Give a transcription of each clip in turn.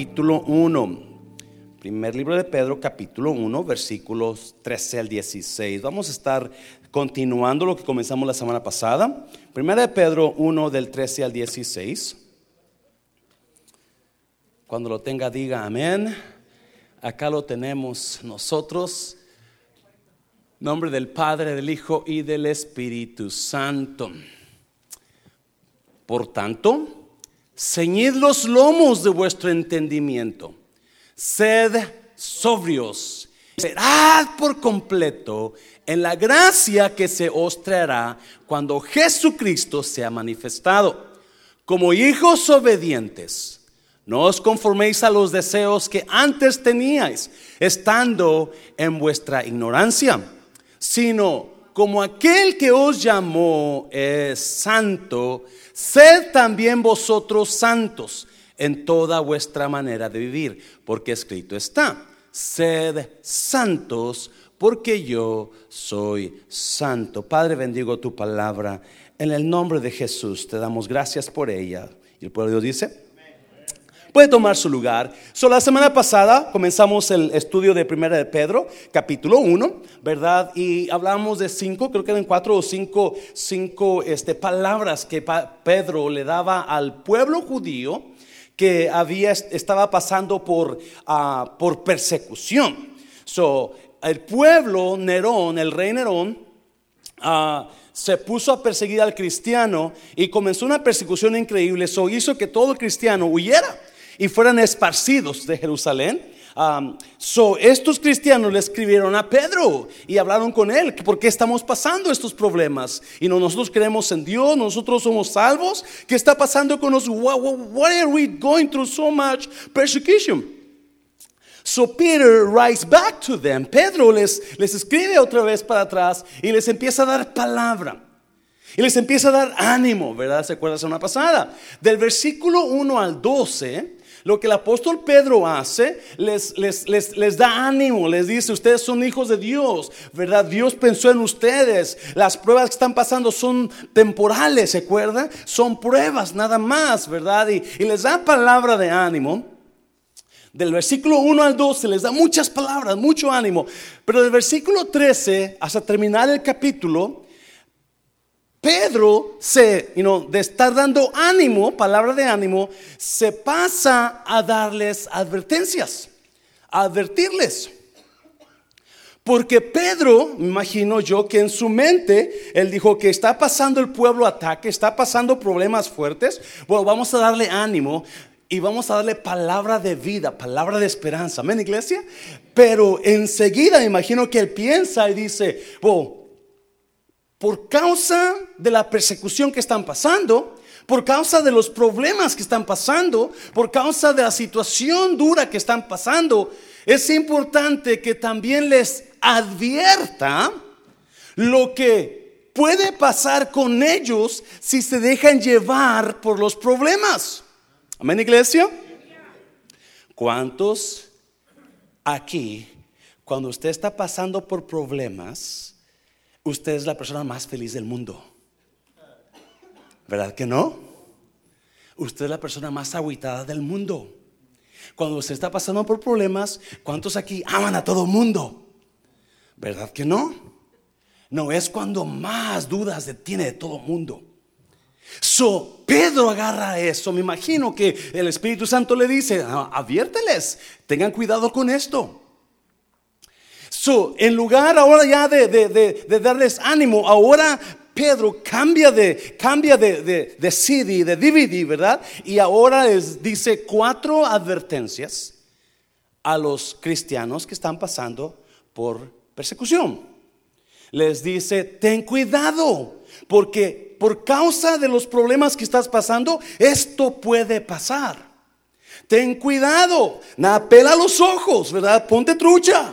capítulo 1. Primer libro de Pedro, capítulo 1, versículos 13 al 16. Vamos a estar continuando lo que comenzamos la semana pasada. Primera de Pedro 1, del 13 al 16. Cuando lo tenga, diga amén. Acá lo tenemos nosotros. Nombre del Padre, del Hijo y del Espíritu Santo. Por tanto, ceñid los lomos de vuestro entendimiento sed sobrios, serad por completo en la gracia que se os traerá cuando Jesucristo sea manifestado. Como hijos obedientes, no os conforméis a los deseos que antes teníais, estando en vuestra ignorancia, sino como aquel que os llamó es santo, sed también vosotros santos en toda vuestra manera de vivir, porque escrito está, sed santos, porque yo soy santo. Padre, bendigo tu palabra. En el nombre de Jesús te damos gracias por ella. Y el pueblo dice, puede tomar su lugar. So, la semana pasada comenzamos el estudio de Primera de Pedro, capítulo 1, ¿verdad? Y hablamos de cinco, creo que eran cuatro o cinco, cinco este, palabras que Pedro le daba al pueblo judío que había, estaba pasando por, ah, por persecución. So, el pueblo Nerón, el rey Nerón, ah, se puso a perseguir al cristiano y comenzó una persecución increíble. Eso hizo que todo cristiano huyera y fueran esparcidos de Jerusalén so, estos cristianos le escribieron a Pedro y hablaron con él, ¿por qué estamos pasando estos problemas? Y no, nosotros creemos en Dios, nosotros somos salvos, ¿qué está pasando con nosotros? Why, are we going through so much persecution? So Peter writes back to them. Pedro les, les escribe otra vez para atrás y les empieza a dar palabra. Y les empieza a dar ánimo, ¿verdad? ¿Se acuerdan la semana pasada? Del versículo 1 al 12, lo que el apóstol Pedro hace, les, les, da ánimo, les dice, ustedes son hijos de Dios, ¿verdad? Dios pensó en ustedes. Las pruebas que están pasando son temporales, ¿se acuerdan? Son pruebas nada más, ¿verdad? Y, y les da palabra de ánimo. Del versículo 1 al 12 les da muchas palabras, mucho ánimo. Pero del versículo 13 hasta terminar el capítulo, Pedro se, de estar dando ánimo, palabra de ánimo, se pasa a darles advertencias, a advertirles. Porque Pedro, me imagino yo que en su mente, él dijo que está pasando el pueblo ataque, está pasando problemas fuertes. Bueno, vamos a darle ánimo y vamos a darle palabra de vida, palabra de esperanza. Amén, iglesia. Pero enseguida imagino que él piensa y dice, bueno, por causa de la persecución que están pasando, por causa de los problemas que están pasando, por causa de la situación dura que están pasando, es importante que también les advierta lo que puede pasar con ellos si se dejan llevar por los problemas. Amén, iglesia. ¿Cuántos aquí, cuando usted está pasando por problemas, usted es la persona más feliz del mundo. ¿Verdad que no? Usted es la persona más aguitada del mundo. Cuando usted está pasando por problemas, ¿cuántos aquí aman a todo mundo? ¿Verdad que no? No es cuando más dudas tiene de todo mundo. So, Pedro agarra eso. Me imagino que el Espíritu Santo le dice: ah, Aviérteles, tengan cuidado con esto. So, en lugar ahora ya de, darles ánimo, ahora Pedro cambia de, cambia de, de, CD, de DVD, ¿verdad? Y ahora les dice cuatro advertencias a los cristianos que están pasando por persecución. Les dice, ten cuidado, porque por causa de los problemas que estás pasando, esto puede pasar. Ten cuidado, pela los ojos, ¿verdad? Ponte trucha.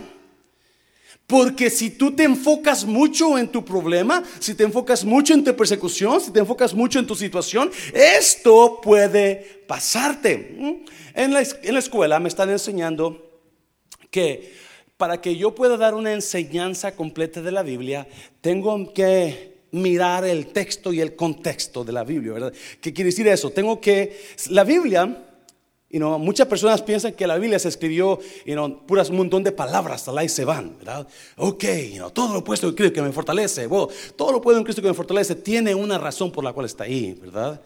Porque si tú te enfocas mucho en tu problema, si te enfocas mucho en tu persecución, si te enfocas mucho en tu situación, esto puede pasarte. ¿Mm? En la, escuela me están enseñando que para que yo pueda dar una enseñanza completa de la Biblia, tengo que mirar el texto y el contexto de la Biblia, ¿verdad? ¿Qué quiere decir eso? Tengo que, la Biblia You know, muchas personas piensan que la Biblia se escribió, you know, puras un montón de palabras, hasta y se van, ¿verdad? Ok, you know, todo lo puesto en Cristo que me fortalece, todo lo puedo en Cristo que me fortalece, tiene una razón por la cual está ahí, ¿verdad?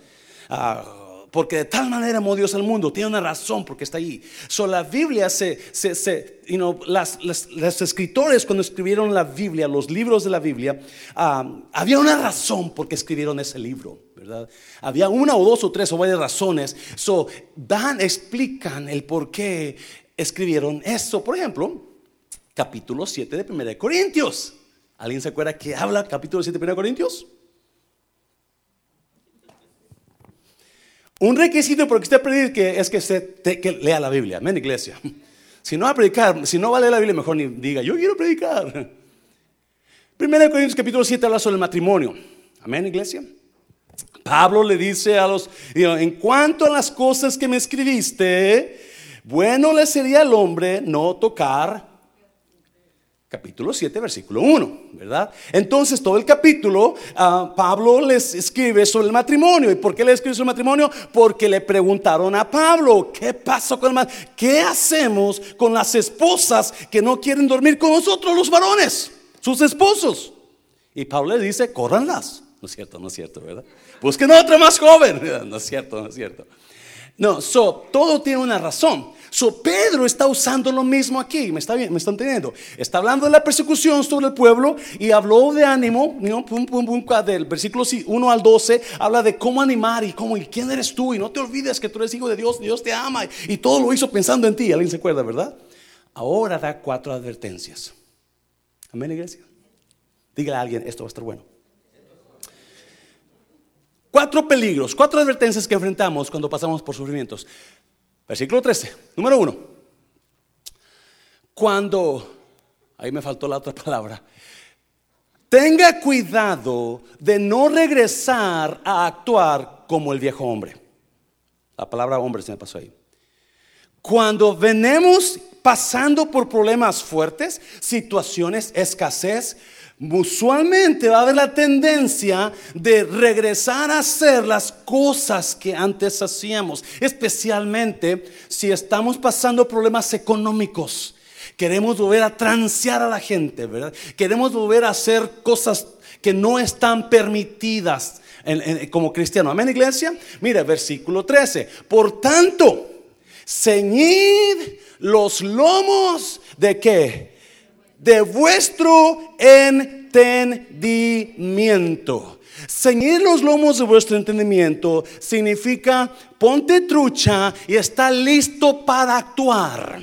Ah, porque de tal manera amó Dios al mundo, tiene una razón porque está ahí. So, la Biblia se, se, se know, las, los escritores cuando escribieron la Biblia, los libros de la Biblia, ah, había una razón por qué escribieron ese libro. Había una o dos o tres o varias razones. So, dan, explican el por qué escribieron eso. Por ejemplo, capítulo 7 de 1 Corintios. ¿Alguien se acuerda que habla capítulo 7 de 1 Corintios? Un requisito para que usted predique es que usted que lea la Biblia. Amén, iglesia. Si no va a predicar, si no va a leer la Biblia, mejor ni diga, yo quiero predicar. 1 Corintios capítulo 7 habla sobre el matrimonio. Amén, iglesia. Pablo le dice a los, en cuanto a las cosas que me escribiste, bueno le sería al hombre no tocar capítulo 7, versículo 1, ¿verdad? Entonces todo el capítulo, ah, Pablo les escribe sobre el matrimonio. ¿Y por qué le escribe sobre el matrimonio? Porque le preguntaron a Pablo, ¿qué pasó con el matrimonio? ¿Qué hacemos con las esposas que no quieren dormir con nosotros, los varones, sus esposos? Y Pablo le dice, córranlas. No es cierto, no es cierto, ¿verdad? Busquen otra más joven. No es cierto, no es cierto. No, so, todo tiene una razón. So, Pedro está usando lo mismo aquí, me, está, me están entendiendo. Está hablando de la persecución sobre el pueblo y habló de ánimo, del versículo 1 al 12, habla de cómo animar y cómo, y quién eres tú, y no te olvides que tú eres hijo de Dios, Dios te ama, y, y todo lo hizo pensando en ti. ¿Alguien se acuerda, verdad? Ahora da cuatro advertencias. Amén, iglesia. Dígale a alguien, esto va a estar bueno. Cuatro peligros, cuatro advertencias que enfrentamos cuando pasamos por sufrimientos. Versículo 13, número uno. Cuando, ahí me faltó la otra palabra, tenga cuidado de no regresar a actuar como el viejo hombre. La palabra hombre se me pasó ahí. Cuando venemos pasando por problemas fuertes, situaciones, escasez, usualmente va a haber la tendencia de regresar a hacer las cosas que antes hacíamos, especialmente si estamos pasando problemas económicos. Queremos volver a transear a la gente, ¿verdad? Queremos volver a hacer cosas que no están permitidas como cristiano. Amén, iglesia. Mira, versículo 13. Por tanto, ceñid los lomos de qué? De vuestro entendimiento. Ceñir los lomos de vuestro entendimiento significa ponte trucha y está listo para actuar.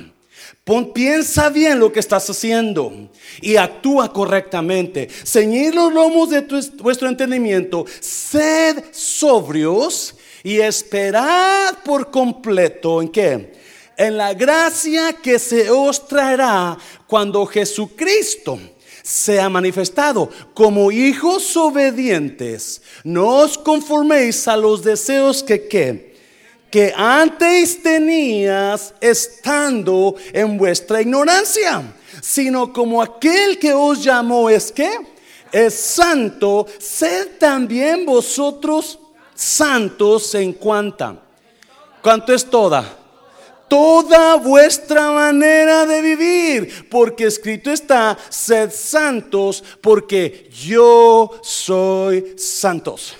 piensa bien lo que estás haciendo y actúa correctamente. Ceñir los lomos de vuestro entendimiento, sed sobrios y esperad por completo en qué? En la gracia que se os traerá cuando Jesucristo sea manifestado como hijos obedientes. No os conforméis a los deseos que que antes tenías estando en vuestra ignorancia, sino como aquel que os llamó es que es santo, sed también vosotros santos en cuanta. ¿Cuánto es toda? Toda vuestra manera de vivir, porque escrito está, sed santos, porque yo soy santos.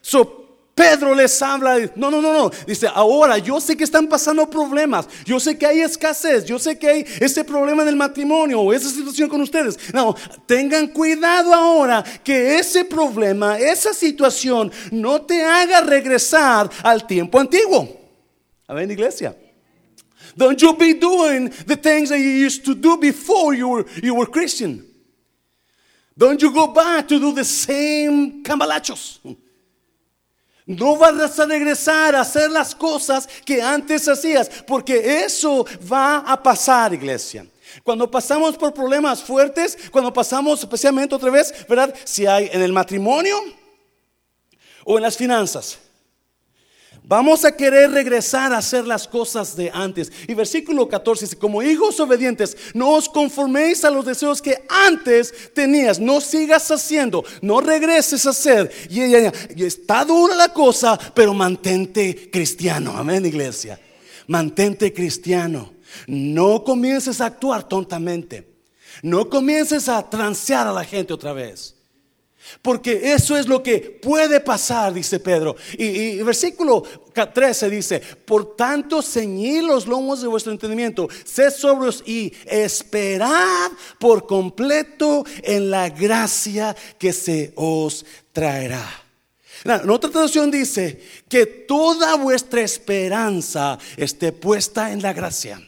So, Pedro les habla, no, no, no, no, dice, ahora yo sé que están pasando problemas, yo sé que hay escasez, yo sé que hay ese problema en el matrimonio o esa situación con ustedes. No, tengan cuidado ahora que ese problema, esa situación no te haga regresar al tiempo antiguo. Amén, iglesia. Don't you be doing the things that you used to do before you were, you were Christian. Don't you go back to do the same cambalachos. No vas a regresar a hacer las cosas que antes hacías, porque eso va a pasar, iglesia. Cuando pasamos por problemas fuertes, cuando pasamos especialmente otra vez, ¿verdad? Si hay en el matrimonio o en las finanzas Vamos a querer regresar a hacer las cosas de antes. Y versículo 14 dice, como hijos obedientes, no os conforméis a los deseos que antes tenías. No sigas haciendo, no regreses a hacer. Y, está dura la cosa, pero mantente cristiano. Amén, iglesia. Mantente cristiano. No comiences a actuar tontamente. No comiences a transear a la gente otra vez. Porque eso es lo que puede pasar, dice Pedro. Y, el versículo 13 dice, por tanto, ceñid los lomos de vuestro entendimiento, sed sobrios y esperad por completo en la gracia que se os traerá. En otra traducción dice que toda vuestra esperanza esté puesta en la gracia.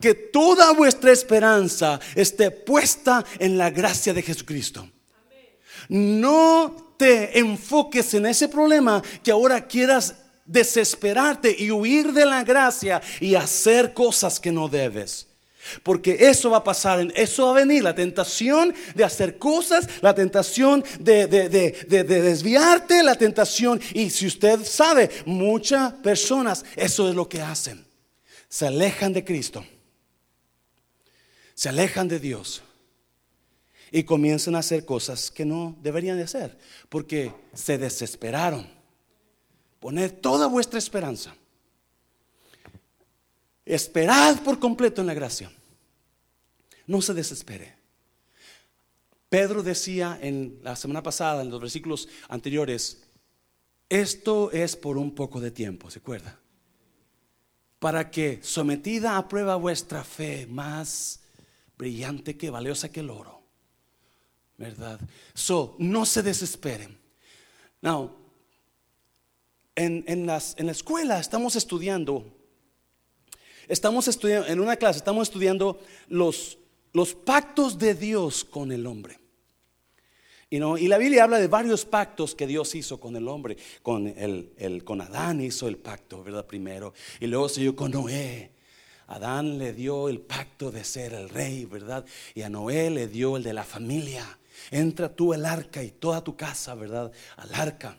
Que toda vuestra esperanza esté puesta en la gracia de Jesucristo. No te enfoques en ese problema que ahora quieras desesperarte y huir de la gracia y hacer cosas que no debes. Porque eso va a pasar, eso va a venir, la tentación de hacer cosas, la tentación de, de, desviarte, la tentación. Y si usted sabe, muchas personas eso es lo que hacen. Se alejan de Cristo, se alejan de Dios y comienzan a hacer cosas que no deberían de hacer, porque se desesperaron. Poner toda vuestra esperanza. Esperad por completo en la gracia. No se desespere. Pedro decía en la semana pasada, en los versículos anteriores, esto es por un poco de tiempo, ¿se acuerda? Para que sometida a prueba vuestra fe, más brillante que valiosa que el oro, ¿verdad? So, no se desesperen. Now, en, en, las, en la escuela estamos estudiando, estamos estudiando, en una clase estamos estudiando los, los pactos de Dios con el hombre. Y, no, y la Biblia habla de varios pactos que Dios hizo con el hombre. Con, el, el, con Adán hizo el pacto, ¿verdad? Primero. Y luego dio con Noé. Adán le dio el pacto de ser el rey, ¿verdad? Y a Noé le dio el de la familia. Entra tú al arca y toda tu casa, ¿verdad? Al arca.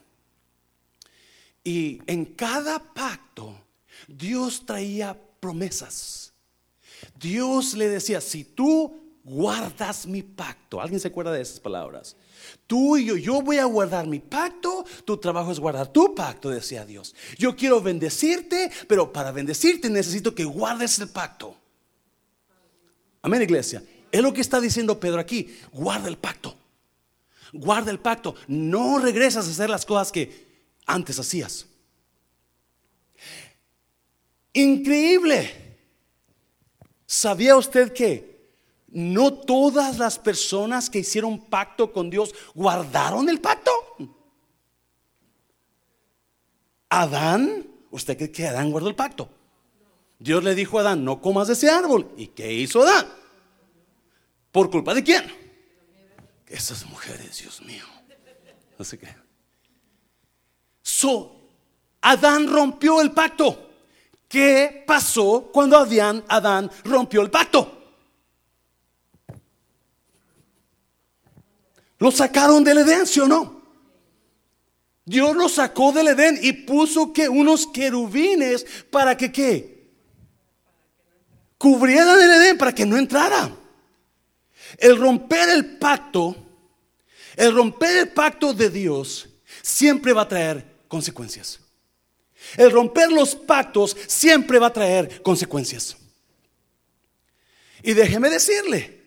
Y en cada pacto Dios traía promesas. Dios le decía, si tú guardas mi pacto, ¿alguien se acuerda de esas palabras? Tú y yo, yo voy a guardar mi pacto, tu trabajo es guardar tu pacto, decía Dios. Yo quiero bendecirte, pero para bendecirte necesito que guardes el pacto. Amén, iglesia. Es lo que está diciendo Pedro aquí. Guarda el pacto. Guarda el pacto. No regresas a hacer las cosas que antes hacías. Increíble. ¿Sabía usted que no todas las personas que hicieron pacto con Dios guardaron el pacto? Adán, ¿usted cree que Adán guardó el pacto? Dios le dijo a Adán, no comas de ese árbol. ¿Y qué hizo Adán? ¿Por culpa de quién? Esas mujeres, Dios mío. No sé qué. So, Adán rompió el pacto. ¿Qué pasó cuando Adán, Adán rompió el pacto? Lo sacaron del Edén, ¿sí o no? Dios lo sacó del Edén y puso que unos querubines para que qué? Cubrieran el Edén para que no entrara. El romper el pacto, el romper el pacto de Dios siempre va a traer consecuencias. El romper los pactos siempre va a traer consecuencias. Y déjeme decirle,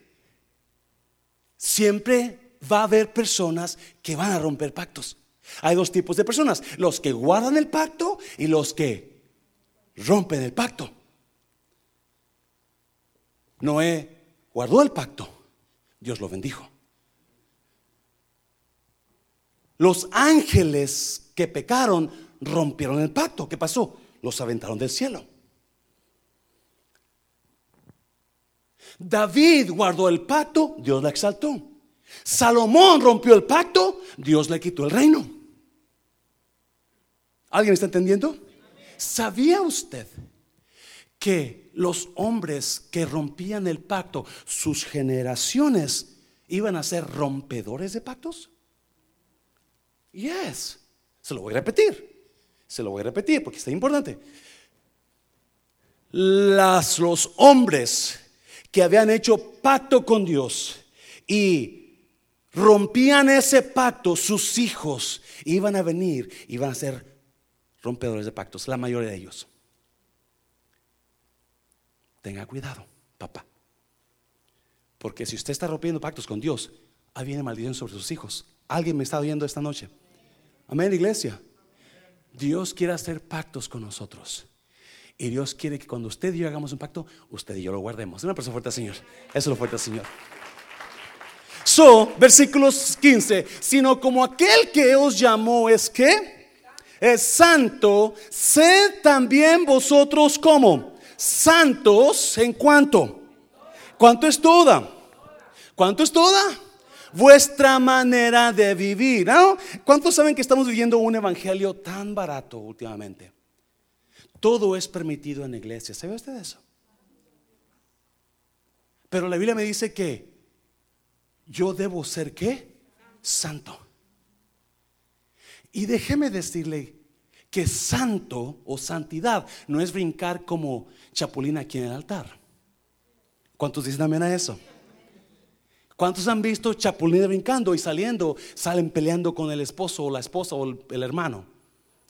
siempre va a haber personas que van a romper pactos. Hay dos tipos de personas, los que guardan el pacto y los que rompen el pacto. Noé guardó el pacto Dios lo bendijo. Los ángeles que pecaron rompieron el pacto. ¿Qué pasó? Los aventaron del cielo. David guardó el pacto, Dios la exaltó. Salomón rompió el pacto, Dios le quitó el reino. ¿Alguien está entendiendo? ¿Sabía usted que los hombres que rompían el pacto, sus generaciones, iban a ser rompedores de pactos? Yes, se lo voy a repetir. Se lo voy a repetir porque está importante. Las, los hombres que habían hecho pacto con Dios y rompían ese pacto, sus hijos iban a venir, iban a ser rompedores de pactos, la mayoría de ellos. Tenga cuidado, papá. Porque si usted está rompiendo pactos con Dios, ahí viene maldición sobre sus hijos. Alguien me está oyendo esta noche. Amén, iglesia. Dios quiere hacer pactos con nosotros. Y Dios quiere que cuando usted y yo hagamos un pacto, usted y yo lo guardemos. Una persona fuerte Señor. Eso es lo fuerte Señor. So, versículos 15. Sino como aquel que os llamó es que es santo, sed también vosotros como santos en cuanto. ¿Cuánto es toda? ¿Cuánto es toda? vuestra manera de vivir. ¿no? ¿Cuántos saben que estamos viviendo un evangelio tan barato últimamente? Todo es permitido en la iglesia. ¿Sabe usted eso? Pero la Biblia me dice que yo debo ser qué? Santo. Y déjeme decirle que santo o santidad no es brincar como chapulín aquí en el altar. ¿Cuántos dicen amén a eso? ¿Cuántos han visto chapulines brincando y saliendo, salen peleando con el esposo o la esposa o el, hermano?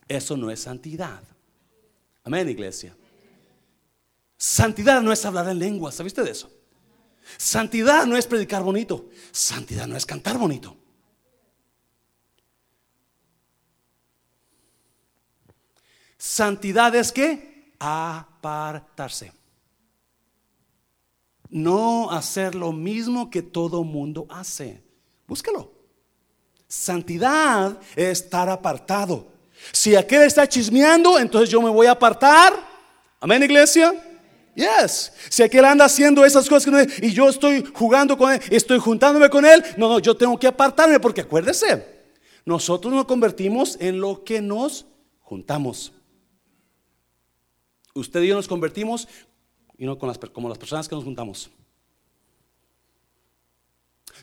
Eso no es santidad. Amén, iglesia. Santidad no es hablar en lengua, ¿sabe usted de eso? Santidad no es predicar bonito. Santidad no es cantar bonito. Santidad es que apartarse no hacer lo mismo que todo mundo hace. Búscalo. Santidad es estar apartado. Si aquel está chismeando, entonces yo me voy a apartar. Amén, iglesia. Yes. Si aquel anda haciendo esas cosas y yo estoy jugando con él, estoy juntándome con él, no, no, yo tengo que apartarme porque acuérdese, nosotros nos convertimos en lo que nos juntamos. Usted y yo nos convertimos y no con las, como las personas que nos juntamos.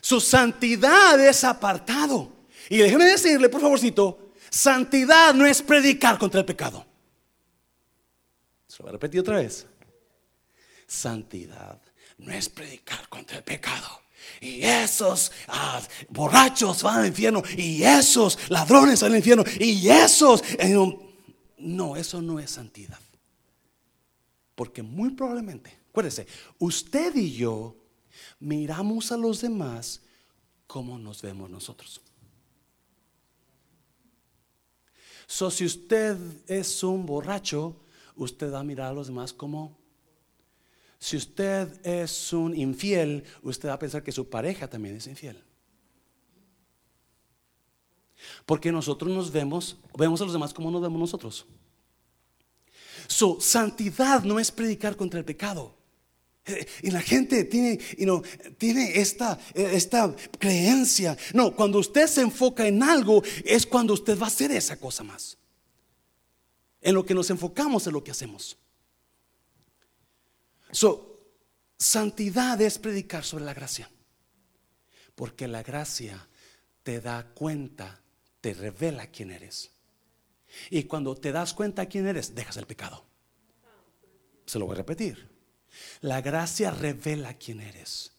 Su santidad es apartado. Y déjeme decirle, por favorcito, santidad no es predicar contra el pecado. Se lo voy a repetir otra vez. Santidad no es predicar contra el pecado. Y esos ah, borrachos van al infierno. Y esos ladrones van al infierno. Y esos... No, eso no es santidad. Porque muy probablemente, acuérdese, usted y yo miramos a los demás como nos vemos nosotros. So, si usted es un borracho, usted va a mirar a los demás como. Si usted es un infiel, usted va a pensar que su pareja también es infiel. Porque nosotros nos vemos, vemos a los demás como nos vemos nosotros. Su santidad no es predicar contra el pecado. Eh, y la gente tiene, tiene esta, esta creencia. No, cuando usted se enfoca en algo es cuando usted va a hacer esa cosa más. En lo que nos enfocamos en lo que hacemos. So, santidad es predicar sobre la gracia. Porque la gracia te da cuenta, te revela quién eres. Y cuando te das cuenta quién eres, dejas el pecado. Se lo voy a repetir. La gracia revela quién eres.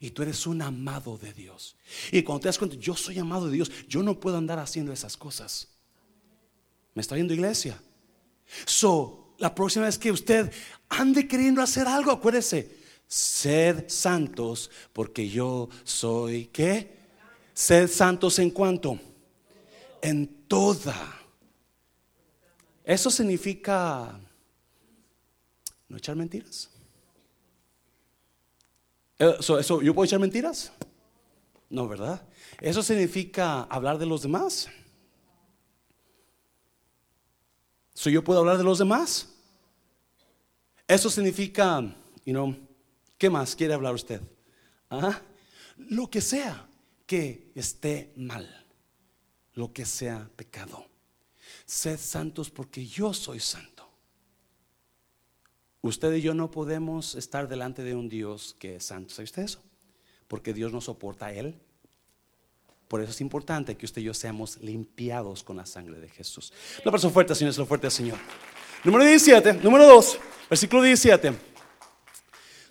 Y tú eres un amado de Dios. Y cuando te das cuenta, yo soy amado de Dios, yo no puedo andar haciendo esas cosas. ¿Me está viendo iglesia? So, la próxima vez que usted ande queriendo hacer algo, acuérdese, sed santos porque yo soy ¿qué? Sed santos en cuanto en toda eso significa no echar mentiras. Eh, eso, ¿Yo puedo echar mentiras? No, ¿verdad? Eso significa hablar de los demás. So, ¿Yo puedo hablar de los demás? Eso significa, you know, ¿qué más quiere hablar usted? ¿Ah? Lo que sea que esté mal, lo que sea pecado. Sed santos porque yo soy santo. Usted y yo no podemos estar delante de un Dios que es santo. ¿Sabe usted eso? Porque Dios no soporta a Él. Por eso es importante que usted y yo seamos limpiados con la sangre de Jesús. La persona fuerte, Señor, es lo fuerte, Señor. Número 17, número 2, versículo 17.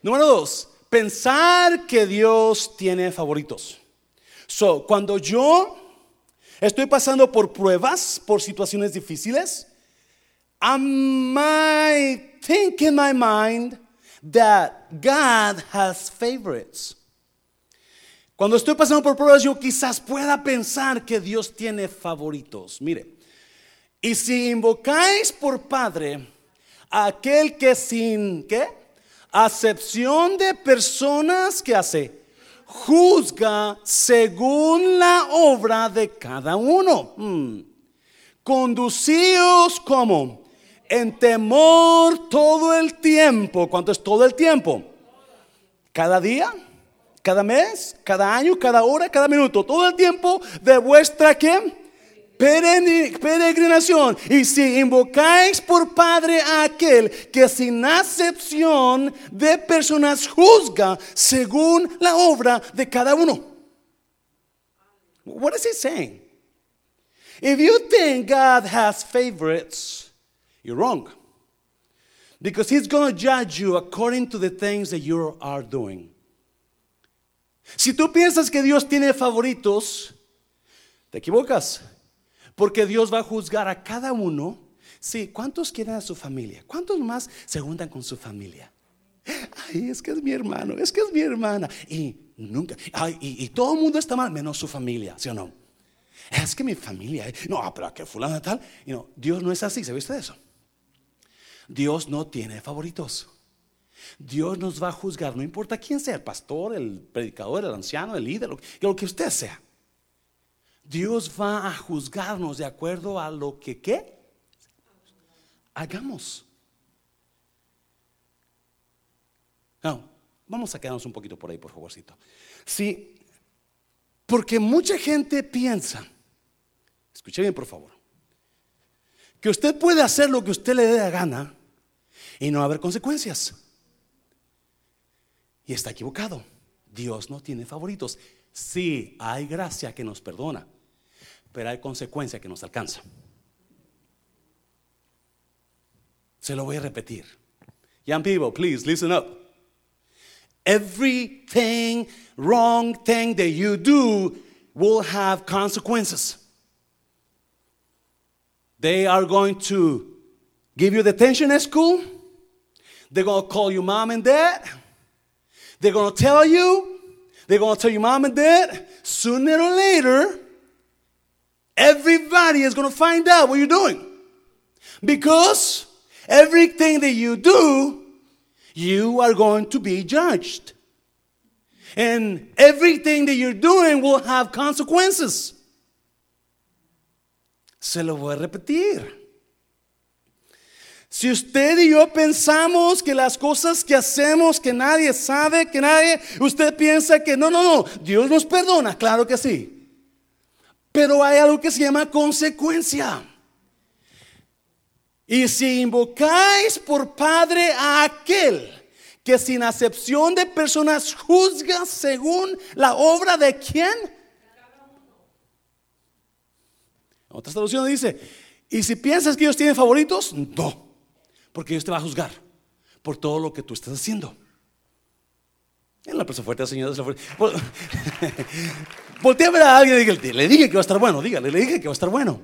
Número 2, pensar que Dios tiene favoritos. So, cuando yo estoy pasando por pruebas, por situaciones difíciles, I might think in my mind that God has favorites. Cuando estoy pasando por pruebas, yo quizás pueda pensar que Dios tiene favoritos. Mire, y si invocáis por Padre a aquel que sin, ¿qué? Acepción de personas que hace, juzga según la obra de cada uno. Hmm. Conducíos como en temor todo el tiempo. ¿Cuánto es todo el tiempo? Cada día cada mes, cada año, cada hora, cada minuto, todo el tiempo de vuestra. Peregrinación. Y si invocáis por Padre a aquel que sin acepción de personas juzga según la obra de cada uno. What is he saying? If you think God has favorites, you're wrong. Because he's going to judge you according to the things that you are doing. Si tú piensas que Dios tiene favoritos, te equivocas. Porque Dios va a juzgar a cada uno. Sí, ¿cuántos quieren a su familia? ¿Cuántos más se juntan con su familia? Ay, es que es mi hermano, es que es mi hermana. Y nunca, ay, y, todo el mundo está mal, menos su familia, ¿sí o no? Es que mi familia, no, pero que fulano tal. Y no, Dios no es así, ¿se viste eso? Dios no tiene favoritos. Dios nos va a juzgar, no importa quién sea, el pastor, el predicador, el anciano, el líder, lo que, usted sea. Dios va a juzgarnos de acuerdo a lo que ¿qué? hagamos. No, vamos a quedarnos un poquito por ahí, por favorcito. Sí, porque mucha gente piensa, escuche bien por favor, que usted puede hacer lo que usted le dé la gana y no haber consecuencias. Y está equivocado. Dios no tiene favoritos. Sí, hay gracia que nos perdona, pero hay consecuencia que nos alcanza. Se lo voy a repetir. Young people, please listen up. Everything wrong thing that you do will have consequences. They are going to give you detention at school. They're going to call you mom and dad. They're going to tell you, they're going to tell you mom and dad, sooner or later, everybody is going to find out what you're doing. Because everything that you do, you are going to be judged. And everything that you're doing will have consequences. Se lo voy a repetir. Si usted y yo pensamos que las cosas que hacemos, que nadie sabe, que nadie, usted piensa que no, no, no, Dios nos perdona, claro que sí. Pero hay algo que se llama consecuencia. Y si invocáis por Padre a aquel que sin acepción de personas juzga según la obra de quién. Otra traducción dice, y si piensas que Dios tiene favoritos, no. Porque Dios te va a juzgar por todo lo que tú estás haciendo. En la persona fuerte, Señor. Voltea a ver a alguien y dígale, le dije que va a estar bueno, dígale, le dije que va a estar bueno.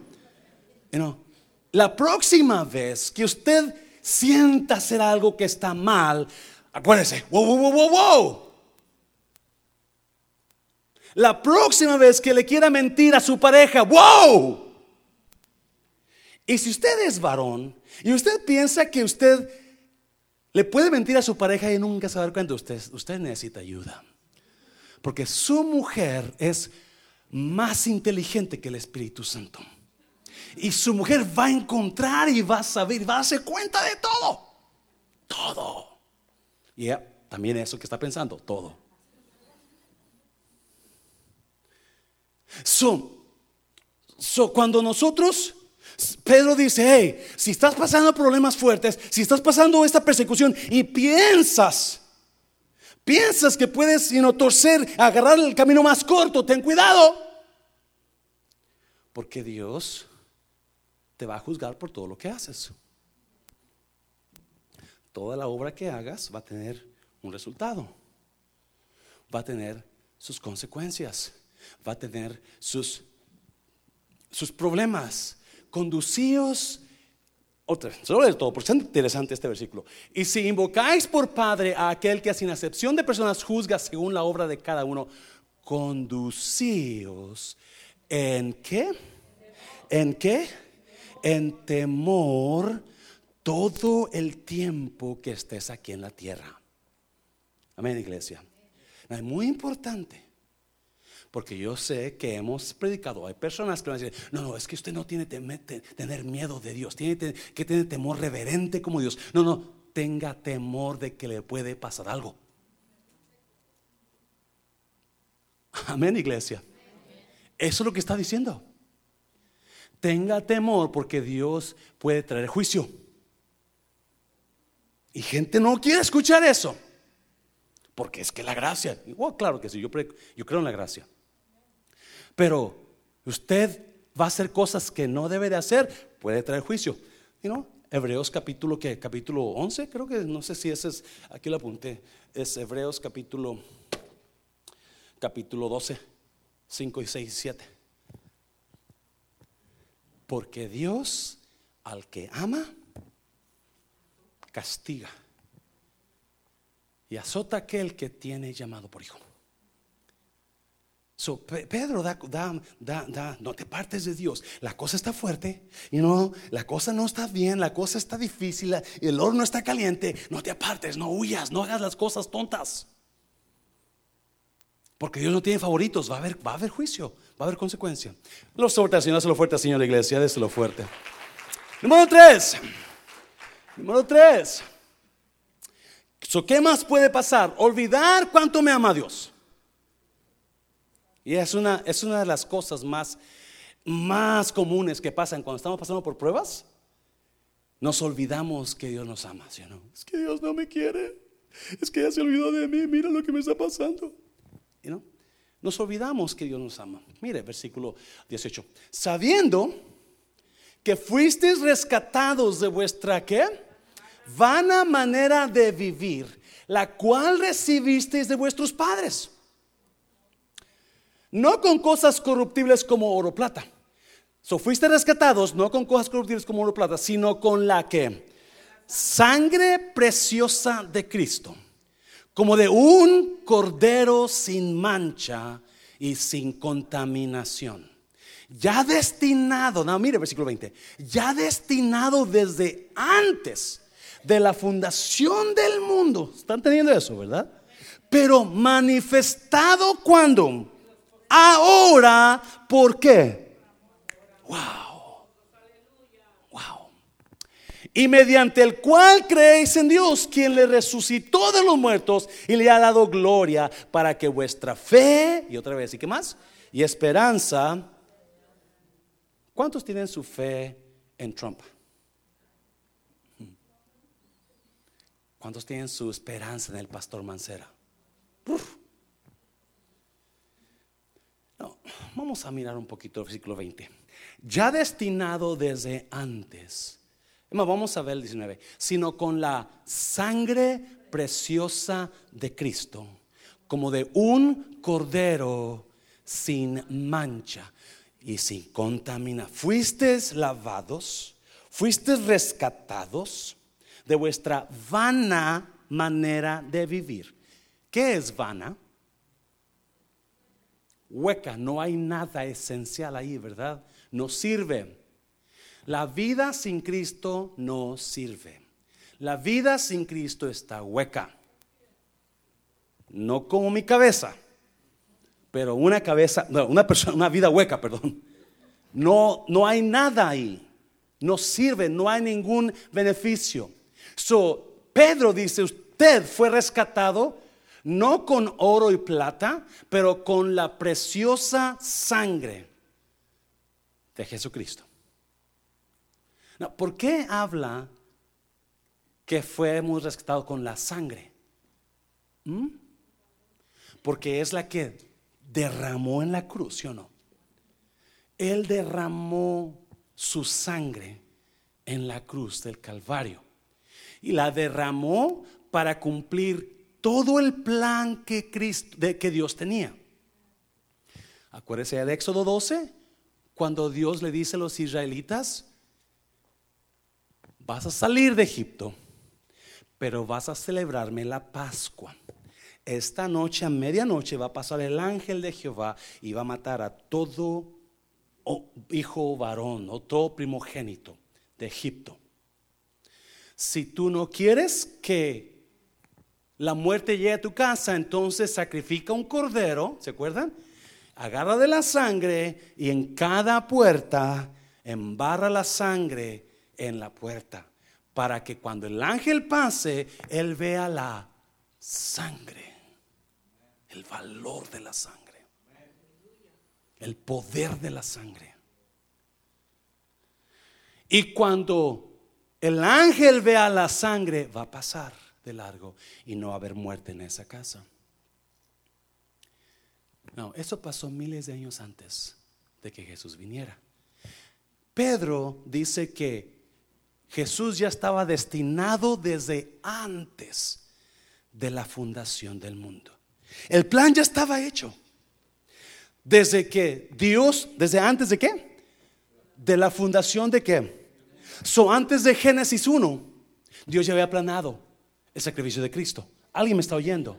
la próxima vez que usted sienta hacer algo que está mal, acuérdese, wow, wow, wow, wow. La próxima vez que le quiera mentir a su pareja, wow. Y si usted es varón y usted piensa que usted le puede mentir a su pareja y nunca se va a dar cuenta, usted necesita ayuda. Porque su mujer es más inteligente que el Espíritu Santo. Y su mujer va a encontrar y va a saber, va a darse cuenta de todo. Todo. Y también eso que está pensando, todo. So cuando nosotros Pedro dice, hey, si estás pasando problemas fuertes, si estás pasando esta persecución y piensas, piensas que puedes sino torcer, agarrar el camino más corto, ten cuidado. Porque Dios te va a juzgar por todo lo que haces. Toda la obra que hagas va a tener un resultado. Va a tener sus consecuencias. Va a tener sus, sus problemas. Conducíos otra, solo de todo, porque es interesante este versículo. Y si invocáis por Padre a aquel que sin acepción de personas juzga según la obra de cada uno, conducíos en qué? ¿En qué? En temor todo el tiempo que estés aquí en la tierra. Amén, iglesia. Es muy importante. Porque yo sé que hemos predicado. Hay personas que van a decir, no, no, es que usted no tiene que tener miedo de Dios. Tiene que tener temor reverente como Dios. No, no, tenga temor de que le puede pasar algo. Amén, iglesia. Eso es lo que está diciendo. Tenga temor porque Dios puede traer juicio. Y gente no quiere escuchar eso. Porque es que la gracia, igual claro que sí, yo, yo creo en la gracia. Pero usted va a hacer cosas que no debe de hacer, puede traer juicio. You Hebreos capítulo que capítulo 11, creo que no sé si ese es, aquí lo apunté, es Hebreos capítulo capítulo 12, 5 y 6 y 7. Porque Dios al que ama castiga y azota aquel que tiene llamado por hijo. So, Pedro da, da, da, no te partes de Dios. La cosa está fuerte, y no, la cosa no está bien, la cosa está difícil, el horno está caliente. No te apartes, no huyas, no hagas las cosas tontas. Porque Dios no tiene favoritos, va a haber, va a haber juicio, va a haber consecuencia. Lo fuerte, Señor, lo fuerte, Señor, la iglesia, lo fuerte. Número tres. Número tres. So, ¿Qué más puede pasar? Olvidar cuánto me ama Dios. Y es una, es una de las cosas más, más comunes que pasan cuando estamos pasando por pruebas. Nos olvidamos que Dios nos ama, ¿sí no? Es que Dios no me quiere. Es que ya se olvidó de mí. Mira lo que me está pasando. ¿no? Nos olvidamos que Dios nos ama. Mire, versículo 18. Sabiendo que fuisteis rescatados de vuestra ¿qué? Vana manera de vivir, la cual recibisteis de vuestros padres no con cosas corruptibles como oro plata. So fuiste rescatados no con cosas corruptibles como oro plata, sino con la que sangre preciosa de Cristo, como de un cordero sin mancha y sin contaminación. Ya destinado, no, mire versículo 20, ya destinado desde antes de la fundación del mundo. ¿Están teniendo eso, verdad? Pero manifestado cuando Ahora, ¿por qué? Wow. Wow. Y mediante el cual creéis en Dios, quien le resucitó de los muertos y le ha dado gloria para que vuestra fe, y otra vez, ¿y qué más? Y esperanza. ¿Cuántos tienen su fe en Trump? ¿Cuántos tienen su esperanza en el pastor Mancera? Vamos a mirar un poquito el versículo 20. Ya destinado desde antes. Vamos a ver el 19. Sino con la sangre preciosa de Cristo, como de un cordero sin mancha y sin contamina. Fuisteis lavados, fuisteis rescatados de vuestra vana manera de vivir. ¿Qué es vana? Hueca, no hay nada esencial ahí, ¿verdad? No sirve. La vida sin Cristo no sirve. La vida sin Cristo está hueca. No como mi cabeza, pero una cabeza, una persona, una vida hueca, perdón. No, no hay nada ahí. No sirve, no hay ningún beneficio. So, Pedro dice, usted fue rescatado no con oro y plata, pero con la preciosa sangre de Jesucristo. ¿Por qué habla que fuimos rescatados con la sangre? ¿Mm? Porque es la que derramó en la cruz, ¿sí o no? Él derramó su sangre en la cruz del Calvario. Y la derramó para cumplir todo el plan que, Cristo, de, que Dios tenía. Acuérdese de Éxodo 12, cuando Dios le dice a los israelitas, vas a salir de Egipto, pero vas a celebrarme la Pascua. Esta noche a medianoche va a pasar el ángel de Jehová y va a matar a todo hijo varón o todo primogénito de Egipto. Si tú no quieres que la muerte llegue a tu casa, entonces sacrifica un cordero, ¿se acuerdan? Agarra de la sangre y en cada puerta embarra la sangre en la puerta para que cuando el ángel pase, él vea la sangre, el valor de la sangre, el poder de la sangre. Y cuando el ángel vea la sangre, va a pasar de largo y no haber muerte en esa casa. No, eso pasó miles de años antes de que Jesús viniera. Pedro dice que Jesús ya estaba destinado desde antes de la fundación del mundo. El plan ya estaba hecho. Desde que Dios, desde antes de qué? De la fundación de qué? So antes de Génesis 1, Dios ya había planeado el sacrificio de Cristo. ¿Alguien me está oyendo?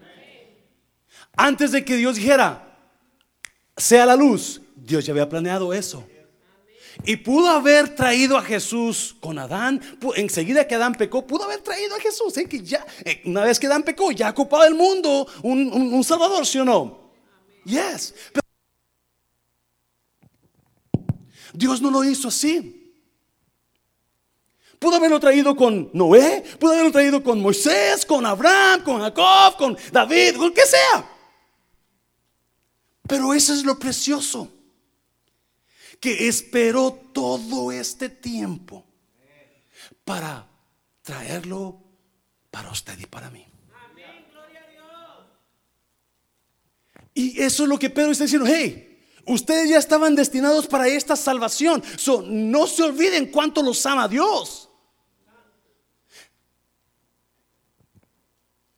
Antes de que Dios dijera, sea la luz, Dios ya había planeado eso. Y pudo haber traído a Jesús con Adán. Enseguida que Adán pecó, pudo haber traído a Jesús. ¿eh? Que ya, eh, una vez que Adán pecó, ya ocupaba el mundo un, Salvador, ¿sí o no? Yes. Dios no lo hizo así. Pudo haberlo traído con Noé, pudo haberlo traído con Moisés, con Abraham, con Jacob, con David, con que sea. Pero eso es lo precioso que esperó todo este tiempo para traerlo para usted y para mí. Y eso es lo que Pedro está diciendo, hey, ustedes ya estaban destinados para esta salvación. no se olviden cuánto los ama Dios.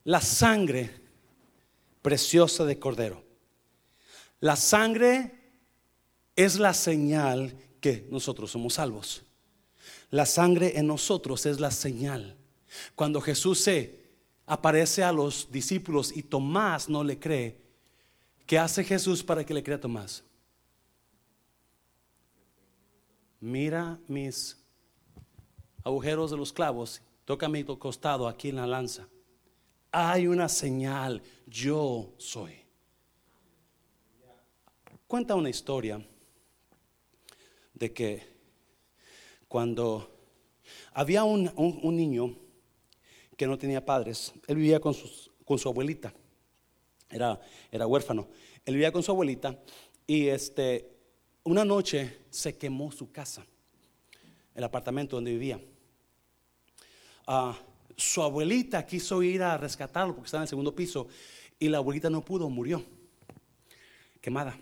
La sangre preciosa de Cordero. La sangre es la señal que nosotros somos salvos. La sangre en nosotros es la señal. Cuando Jesús se aparece a los discípulos y Tomás no le cree, ¿qué hace Jesús para que le crea Tomás? Mira mis agujeros de los clavos, toca mi costado aquí en la lanza. Hay una señal, yo soy. Cuenta una historia de que cuando había un, niño que no tenía padres, él vivía con, con su abuelita, era, era huérfano, él vivía con su abuelita y este, una noche se quemó su casa, el apartamento donde vivía. Ah, su abuelita quiso ir a rescatarlo porque estaba en el segundo piso y la abuelita no pudo, murió, quemada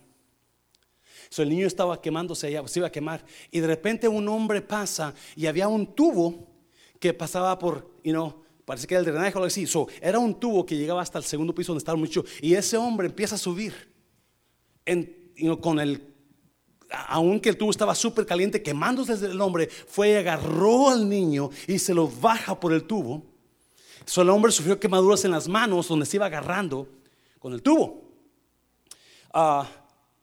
el niño estaba quemándose, se iba a quemar. Y de repente un hombre pasa y había un tubo que pasaba por, y no parece que era el drenaje o algo así. era un tubo que llegaba hasta el segundo piso donde estaba mucho. Y ese hombre empieza a subir con el aunque el tubo estaba súper caliente, quemándose desde el hombre, fue y agarró al niño y se lo baja por el tubo. el hombre sufrió quemaduras en las manos donde se iba agarrando con el tubo. Ah,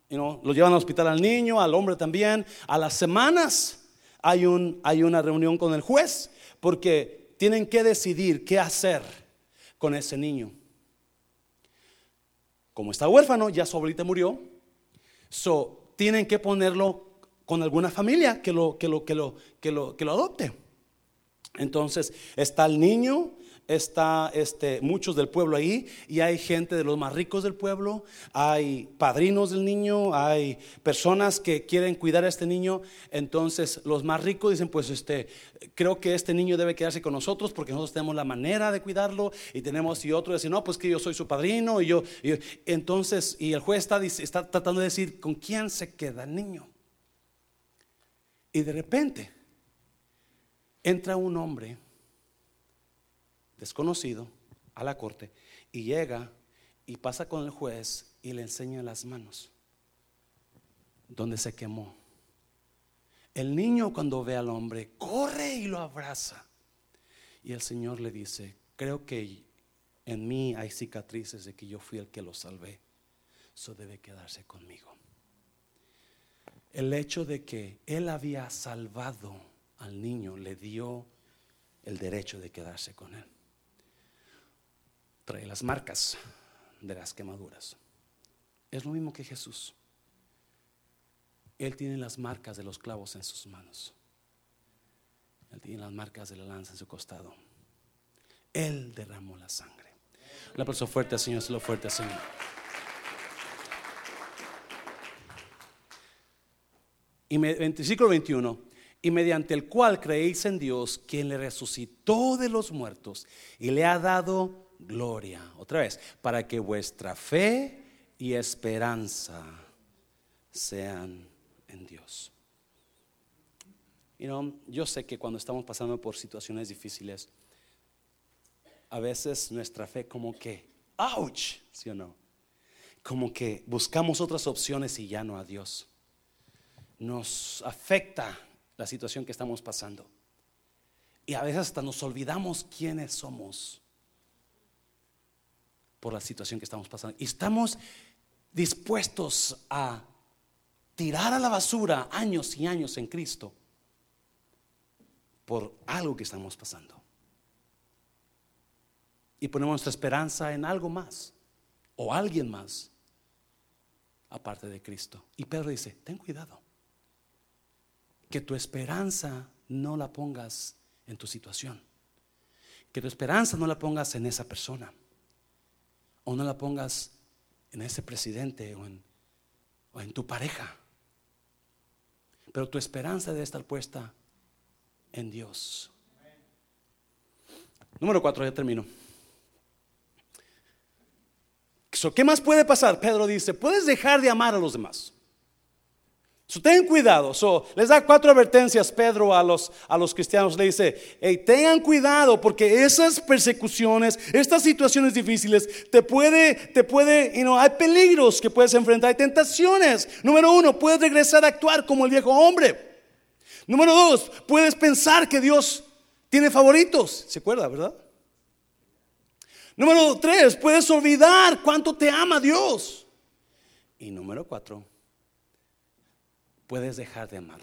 lo llevan al hospital al niño, al hombre también. A las semanas hay, un, hay una reunión con el juez porque tienen que decidir qué hacer con ese niño. Como está huérfano, ya su abuelita murió, so, tienen que ponerlo con alguna familia que lo, que lo, que lo, que lo, que lo adopte. Entonces está el niño, está este, muchos del pueblo ahí y hay gente de los más ricos del pueblo, hay padrinos del niño, hay personas que quieren cuidar a este niño. Entonces los más ricos dicen, pues este, creo que este niño debe quedarse con nosotros porque nosotros tenemos la manera de cuidarlo y tenemos y otro dice, no, pues que yo soy su padrino y yo, entonces, y el juez está, está tratando de decir, ¿con quién se queda el niño? Y de repente entra un hombre desconocido a la corte y llega y pasa con el juez y le enseña las manos donde se quemó. El niño cuando ve al hombre corre y lo abraza. Y el Señor le dice, creo que en mí hay cicatrices de que yo fui el que lo salvé. Eso debe quedarse conmigo. El hecho de que él había salvado al niño le dio el derecho de quedarse con él. Trae las marcas de las quemaduras. Es lo mismo que Jesús. Él tiene las marcas de los clavos en sus manos. Él tiene las marcas de la lanza en su costado. Él derramó la sangre. La persona fuerte Señor, lo fuerte Señor. Y versículo 21, y mediante el cual creéis en Dios, quien le resucitó de los muertos y le ha dado gloria. Otra vez, para que vuestra fe y esperanza sean en Dios. You know, yo sé que cuando estamos pasando por situaciones difíciles, a veces nuestra fe como que, ouch, ¿sí o no? Como que buscamos otras opciones y ya no a Dios. Nos afecta la situación que estamos pasando. Y a veces hasta nos olvidamos quiénes somos por la situación que estamos pasando. Y estamos dispuestos a tirar a la basura años y años en Cristo por algo que estamos pasando. Y ponemos nuestra esperanza en algo más o alguien más aparte de Cristo. Y Pedro dice, ten cuidado, que tu esperanza no la pongas en tu situación, que tu esperanza no la pongas en esa persona, o no la pongas en ese presidente o en, tu pareja. Pero tu esperanza debe estar puesta en Dios. Número cuatro, ya termino. ¿Qué más puede pasar? Pedro dice, puedes dejar de amar a los demás. So, ten cuidado. So, les da cuatro advertencias Pedro a los, a los cristianos. Le dice, tengan cuidado porque esas persecuciones, estas situaciones difíciles, te puede, te puede, you know, hay peligros que puedes enfrentar, hay tentaciones. Número uno, puedes regresar a actuar como el viejo hombre. Número dos, puedes pensar que Dios tiene favoritos. ¿Se acuerda, verdad? Número tres, puedes olvidar cuánto te ama Dios. Y número cuatro, puedes dejar de amar.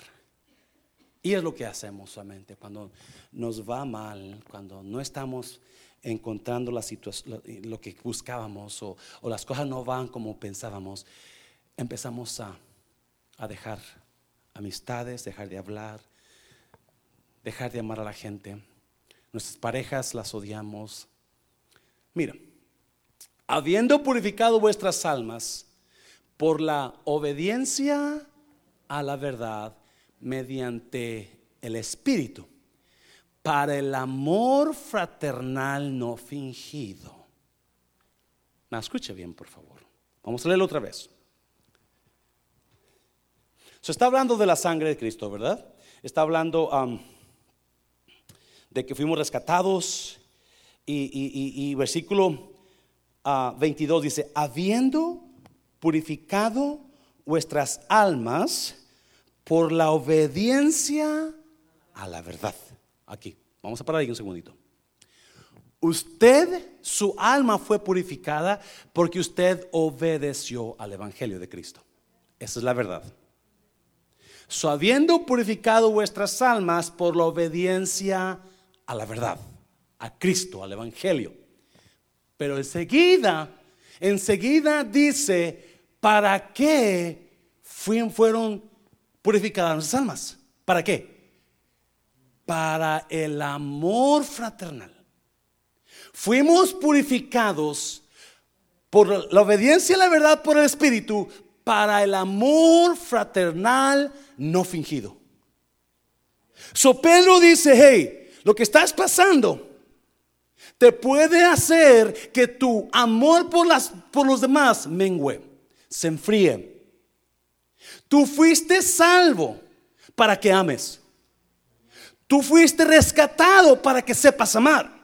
Y es lo que hacemos solamente cuando nos va mal, cuando no estamos encontrando la situación, lo que buscábamos o, las cosas no van como pensábamos, empezamos a, a dejar amistades, dejar de hablar, dejar de amar a la gente. Nuestras parejas las odiamos. Mira, habiendo purificado vuestras almas por la obediencia a la verdad mediante el Espíritu, para el amor fraternal no fingido. Me escuche bien, por favor. Vamos a leerlo otra vez. Se está hablando de la sangre de Cristo, ¿verdad? Está hablando um, de que fuimos rescatados. Y, versículo 22 uh, dice, habiendo purificado vuestras almas por la obediencia a la verdad. Aquí, vamos a parar ahí un segundito. Usted, su alma fue purificada porque usted obedeció al Evangelio de Cristo. Esa es la verdad. So, habiendo purificado vuestras almas por la obediencia a la verdad, a Cristo, al Evangelio. Pero enseguida, enseguida dice, ¿para qué fueron purificadas nuestras almas? ¿Para qué? Para el amor fraternal. Fuimos purificados por la obediencia a la verdad por el Espíritu para el amor fraternal no fingido. So Pedro dice, hey, lo que estás pasando te puede hacer que tu amor por, las, por los demás mengüe se enfríe. Tú fuiste salvo, para que ames. Tú fuiste rescatado para que sepas amar.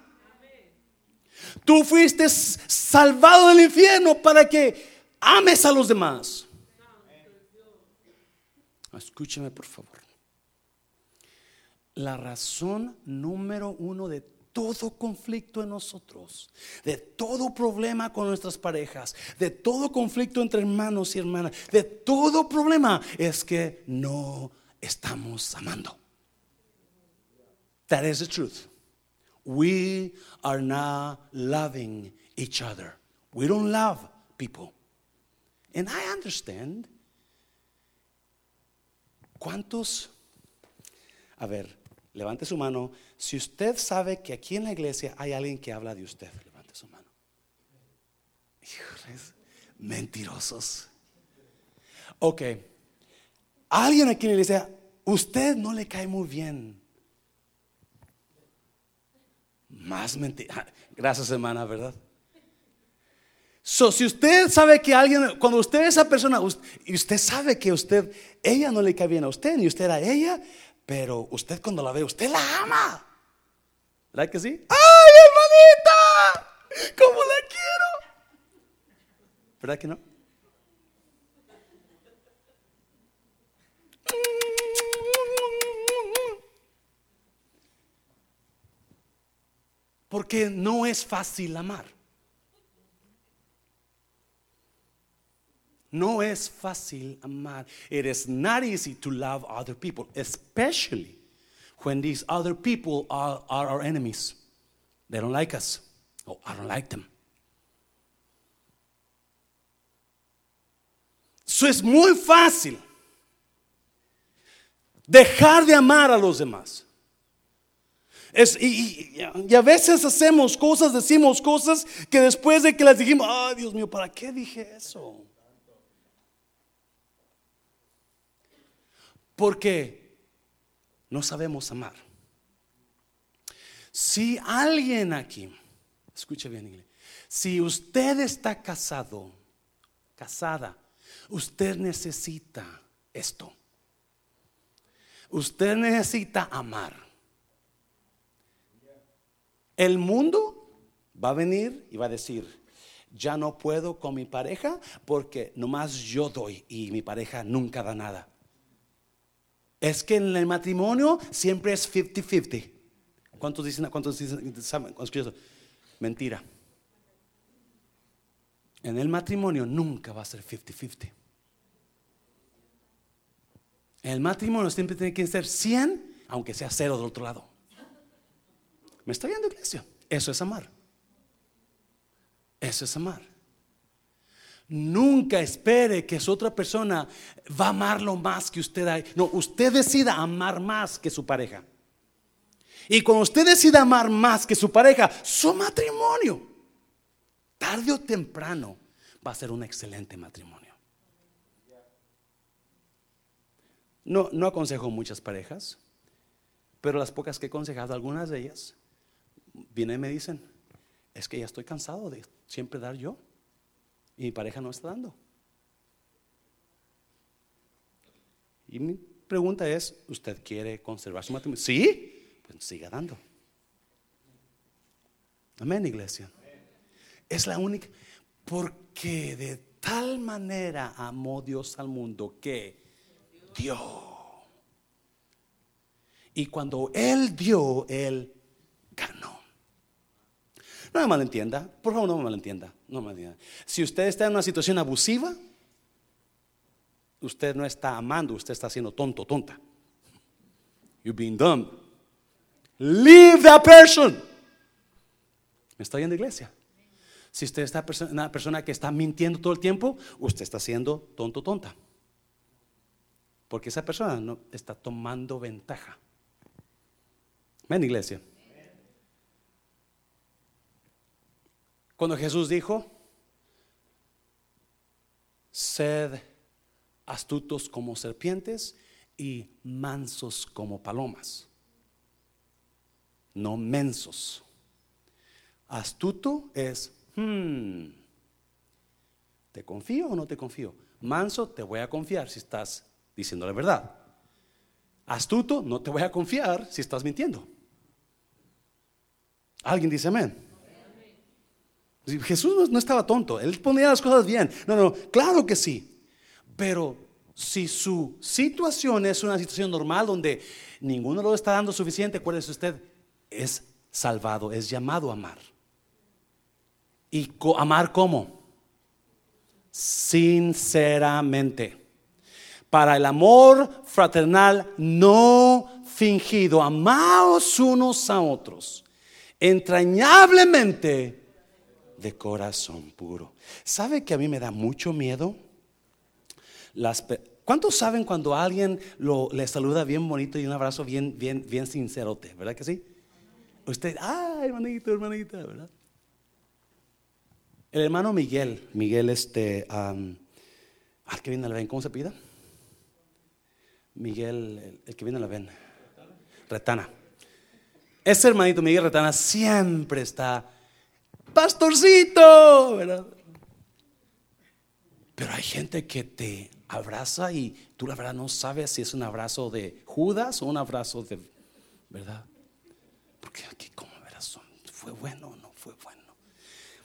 Tú fuiste salvado del infierno para que ames a los demás. Escúcheme por favor. La razón número uno de todo conflicto en nosotros, de todo problema con nuestras parejas, de todo conflicto entre hermanos y hermanas, de todo problema es que no estamos amando. That is the truth. We are not loving each other. We don't love people. And I understand. ¿Cuántos? A ver, levante su mano. Si usted sabe que aquí en la iglesia hay alguien que habla de usted, levante su mano. Híjoles, mentirosos. Ok. Alguien aquí en la iglesia, usted no le cae muy bien. Más mentira. Gracias, hermana, ¿verdad? So, si usted sabe que alguien, cuando usted es esa persona, y usted sabe que usted, ella no le cae bien a usted, ni usted a ella, pero usted cuando la ve, usted la ama. ¿Verdad que sí? ¡Ay, hermanita! ¿Cómo la quiero? ¿Verdad que no? Porque no es fácil amar. No es fácil amar. It is not easy to love other people, especially when these other people are, are our enemies. They don't like us. Oh, I don't like them. Eso es muy fácil. Dejar de amar a los demás. Y, a veces hacemos cosas, decimos cosas que después de que las dijimos, ay Dios mío, ¿para qué dije eso? Porque no sabemos amar. Si alguien aquí, escuche bien, si usted está casado, casada, usted necesita esto. Usted necesita amar. El mundo va a venir y va a decir, ya no puedo con mi pareja porque nomás yo doy y mi pareja nunca da nada. Es que en el matrimonio siempre es 50-50. ¿Cuántos dicen? ¿Cuántos dicen? Mentira. En el matrimonio nunca va a ser 50-50. En el matrimonio siempre tiene que ser 100, aunque sea cero del otro lado. ¿Me está viendo, iglesia? Eso es amar. Eso es amar. Nunca espere que su otra persona va a amarlo más que usted. No, usted decida amar más que su pareja. Y cuando usted decida amar más que su pareja, su matrimonio, tarde o temprano, va a ser un excelente matrimonio. No, no aconsejo muchas parejas, pero las pocas que he aconsejado, algunas de ellas, vienen y me dicen, es que ya estoy cansado de siempre dar yo. Y mi pareja no está dando. Y mi pregunta es, ¿usted quiere conservar su matrimonio? Sí, pues siga dando. Amén, iglesia. Es la única, porque de tal manera amó Dios al mundo que dio. Y cuando Él dio, Él ganó. No me malentienda, por favor, no me malentienda. No me malentienda. Si usted está en una situación abusiva, usted no está amando, usted está siendo tonto, tonta. You're being dumb. Leave that person. ¿Me está oyendo, iglesia? Si usted está una persona que está mintiendo todo el tiempo, usted está siendo tonto, tonta. Porque esa persona no está tomando ventaja. Ven, iglesia. Cuando Jesús dijo, sed astutos como serpientes y mansos como palomas, no mensos. Astuto es, hmm, ¿te confío o no te confío? Manso, te voy a confiar si estás diciendo la verdad. astuto, no te voy a confiar si estás mintiendo. Alguien dice amén. Jesús no estaba tonto, él ponía las cosas bien. No, no, claro que sí. Pero si su situación es una situación normal donde ninguno lo está dando suficiente, acuérdese usted, es salvado, es llamado a amar. ¿Y amar cómo? Sinceramente. Para el amor fraternal no fingido, amaos unos a otros, entrañablemente de corazón puro. ¿Sabe que a mí me da mucho miedo? ¿Cuántos saben cuando alguien lo, le saluda bien bonito y un abrazo bien, bien, bien sincerote? ¿Verdad que sí? Usted, ah, hermanito, hermanita, ¿verdad? El hermano Miguel, Miguel, este, al que viene la ven, ¿cómo se pida? Miguel, el, que viene la ven, Retana. Ese hermanito Miguel Retana siempre está, pastorcito, ¿verdad? Pero hay gente que te abraza y tú la verdad no sabes si es un abrazo de Judas o un abrazo de, ¿verdad? Porque aquí, como verás, fue bueno o no fue bueno.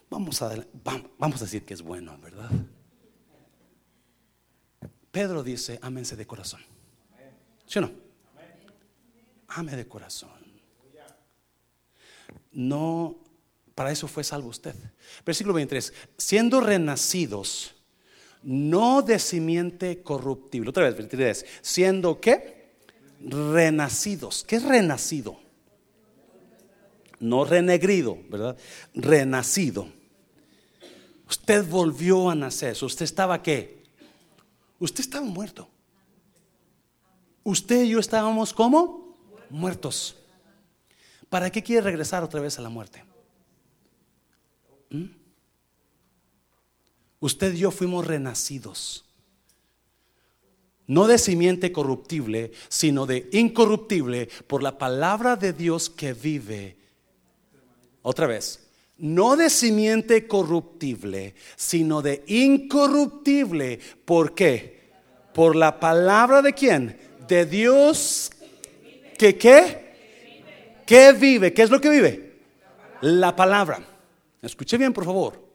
Vamos a, vamos a decir que es bueno, ¿verdad? Pedro dice, ámense de corazón. ¿Sí o no? Ame de corazón. No, para eso fue salvo usted. Versículo 23, siendo renacidos, no de simiente corruptible. Otra vez, 23, siendo qué? Renacidos. ¿Qué es renacido? No renegrido, ¿verdad? Renacido Usted volvió a nacer. ¿Usted estaba qué? Usted estaba muerto. Usted y yo estábamos como muertos. ¿Para qué quiere regresar otra vez a la muerte? Usted y yo fuimos renacidos. No de simiente corruptible, sino de incorruptible por la palabra de Dios que vive. Otra vez, no de simiente corruptible, sino de incorruptible. ¿Por qué? Por la palabra de quién? De Dios que qué? ¿Qué vive? ¿Qué es lo que vive? La palabra. Escuche bien, por favor.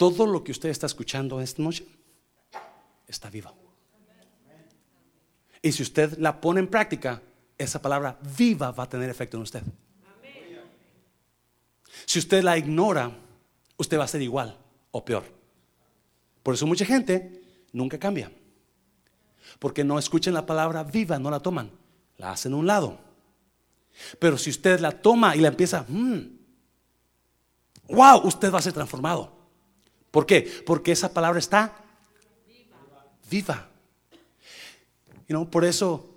Todo lo que usted está escuchando esta noche está vivo. Y si usted la pone en práctica, esa palabra viva va a tener efecto en usted. Si usted la ignora, usted va a ser igual o peor. Por eso mucha gente nunca cambia. Porque no escuchan la palabra viva, no la toman, la hacen a un lado. Pero si usted la toma y la empieza, wow, mm, usted va a ser transformado. ¿Por qué? Porque esa palabra está viva. por eso,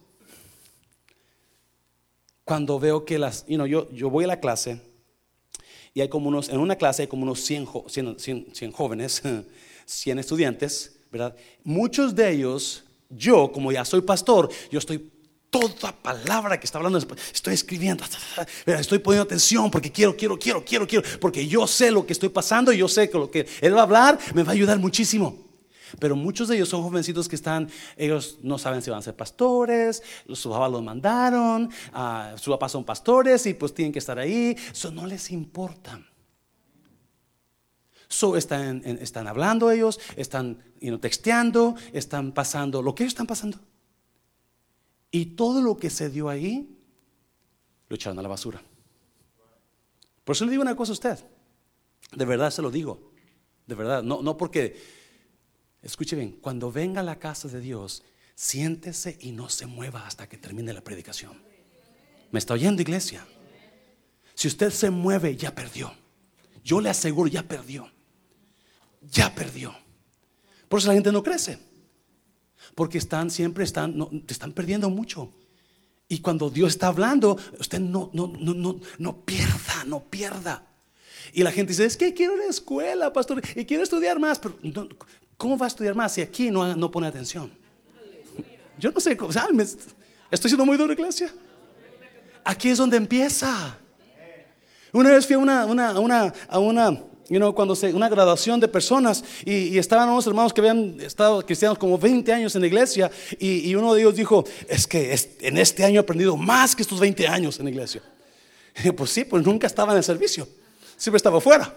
cuando veo que las, you yo, yo voy a la clase, y hay como unos, en una clase hay como unos 100, 100, jóvenes, 100 estudiantes, ¿verdad? Muchos de ellos, yo como ya soy pastor, yo estoy toda palabra que está hablando, estoy escribiendo, estoy poniendo atención porque quiero, quiero, quiero, quiero, quiero, porque yo sé lo que estoy pasando y yo sé que lo que él va a hablar me va a ayudar muchísimo. Pero muchos de ellos son jovencitos que están, ellos no saben si van a ser pastores, sus papás los mandaron, uh, sus papás son pastores y pues tienen que estar ahí, eso no les importa. So, están, están hablando ellos, están texteando, están pasando lo que ellos están pasando. Y todo lo que se dio ahí, lo echaron a la basura. Por eso le digo una cosa a usted. De verdad se lo digo. De verdad. No, no porque Escuche bien, cuando venga a la casa de Dios, siéntese y no se mueva hasta que termine la predicación. ¿Me está oyendo, iglesia? Si usted se mueve, ya perdió. Yo le aseguro, ya perdió. Ya perdió. Por eso la gente no crece. Porque están siempre están, están perdiendo mucho. Y cuando Dios está hablando, usted no, no, no, no, no pierda, no pierda. Y la gente dice, es que quiero ir a la escuela, pastor, y quiero estudiar más. Pero ¿Cómo va a estudiar más si aquí no, no pone atención? Yo no sé, estoy siendo muy duro, iglesia. Aquí es donde empieza. Una vez fui a una, una, una, a una You know, cuando se, una graduación de personas y, estaban unos hermanos que habían estado cristianos como 20 años en la iglesia y, uno de ellos dijo, es que en este año he aprendido más que estos 20 años en la iglesia. pues sí, pues nunca estaba en el servicio, siempre estaba fuera.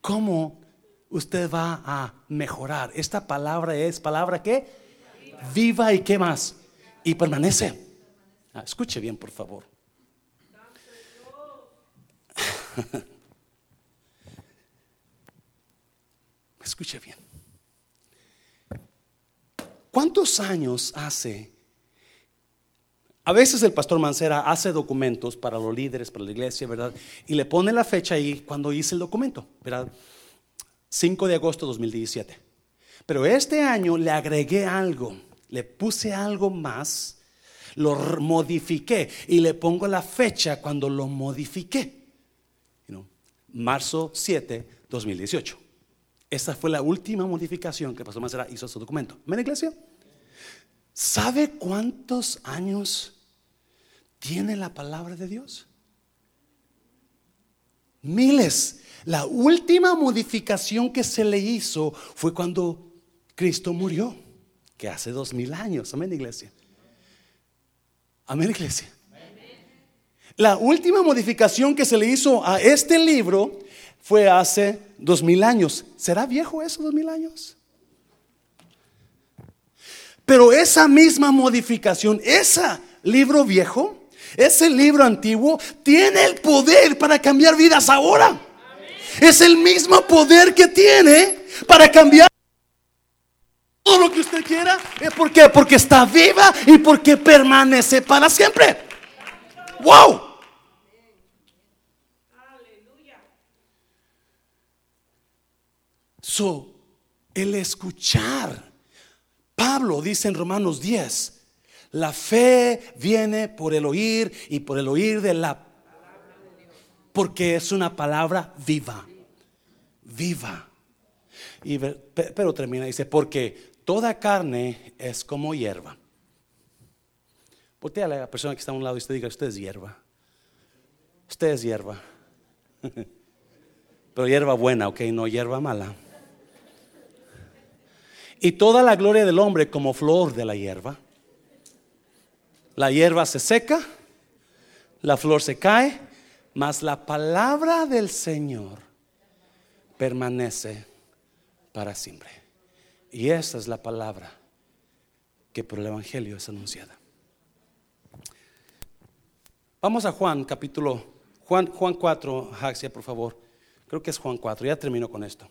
¿Cómo usted va a mejorar? Esta palabra es palabra que viva y qué más y permanece. Ah, escuche bien, por favor. Escuche bien. ¿Cuántos años hace? A veces el pastor Mancera hace documentos para los líderes, para la iglesia, ¿verdad? Y le pone la fecha ahí cuando hice el documento, ¿verdad? 5 de agosto de 2017. Pero este año le agregué algo, le puse algo más, lo modifiqué y le pongo la fecha cuando lo modifiqué. Marzo 7, 2018. Esa fue la última modificación que Pastor Mancera hizo a su documento. ¿Ven, iglesia? ¿Sabe cuántos años tiene la palabra de Dios? Miles. La última modificación que se le hizo fue cuando Cristo murió, que hace dos mil años. Amén, iglesia. Amén, iglesia. La última modificación que se le hizo a este libro fue hace dos mil años. ¿Será viejo eso, dos mil años? Pero esa misma modificación, ese libro viejo, ese libro antiguo, tiene el poder para cambiar vidas ahora. Es el mismo poder que tiene para cambiar todo lo que usted quiera. ¿Por qué? Porque está viva y porque permanece para siempre. ¡Wow! So, el escuchar. Pablo dice en Romanos 10, la fe viene por el oír y por el oír de la... Porque es una palabra viva, viva. Y, pero termina, dice, porque toda carne es como hierba. Voltea a la persona que está a un lado y usted diga, usted es hierba. Usted es hierba. Pero hierba buena, ok, no hierba mala. Y toda la gloria del hombre como flor de la hierba. La hierba se seca, la flor se cae, mas la palabra del Señor permanece para siempre. Y esa es la palabra que por el Evangelio es anunciada. Vamos a Juan, capítulo, Juan, Juan 4, Jaxia, por favor. Creo que es Juan 4, ya termino con esto.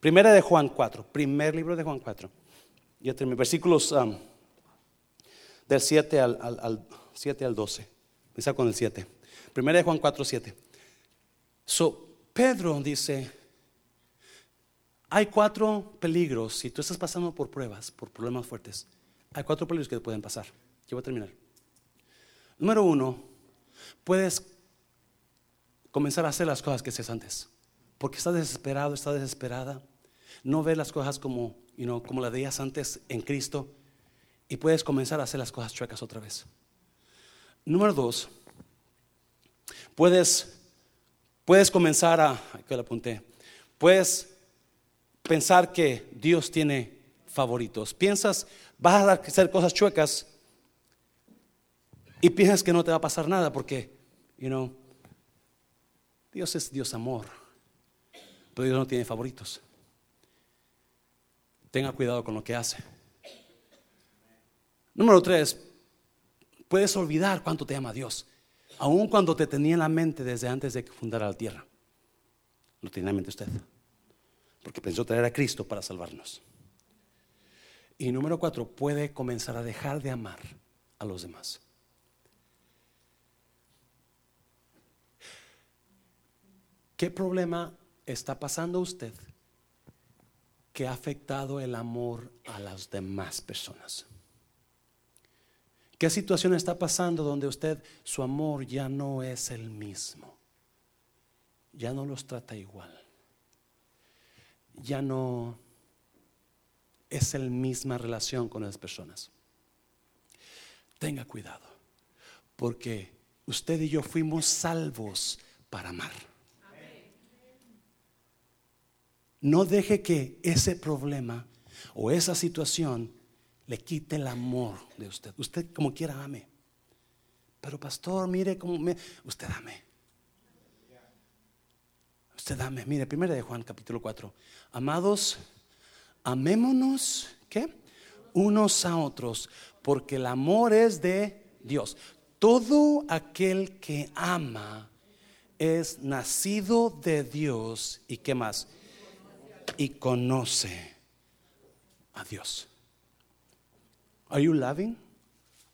Primera de Juan 4, primer libro de Juan 4. Ya termino, versículos um, del 7 al, al, 7 al 12. Empieza con el 7. Primera de Juan 4, 7. So, Pedro dice, hay cuatro peligros, si tú estás pasando por pruebas, por problemas fuertes, hay cuatro peligros que te pueden pasar. Yo voy a terminar. Número uno, puedes comenzar a hacer las cosas que hacías antes. Porque estás desesperado, estás desesperada. No ves las cosas como, you como las veías antes en Cristo. Y puedes comenzar a hacer las cosas chuecas otra vez. Número dos, puedes, puedes comenzar a, aquí lo apunté, puedes pensar que Dios tiene favoritos. Piensas, vas a hacer cosas chuecas y piensas que no te va a pasar nada porque, you know, Dios es Dios amor, pero Dios no tiene favoritos. Tenga cuidado con lo que hace. Número tres, puedes olvidar cuánto te ama Dios, aun cuando te tenía en la mente desde antes de que fundara la tierra. Lo tenía en mente usted, porque pensó traer a Cristo para salvarnos. Y número cuatro, puede comenzar a dejar de amar a los demás. ¿Qué problema está pasando usted que ha afectado el amor a las demás personas? ¿Qué situación está pasando donde usted, su amor ya no es el mismo? Ya no los trata igual. Ya no es la misma relación con las personas. Tenga cuidado, porque usted y yo fuimos salvos para amar. No deje que ese problema o esa situación le quite el amor de usted. Usted como quiera ame. Pero pastor, mire cómo me... Usted ame. Usted ame. Mire, primero de Juan capítulo 4. Amados, amémonos, ¿qué? Unos a otros, porque el amor es de Dios. Todo aquel que ama es nacido de Dios y qué más? Y conoce a Dios. Are you loving?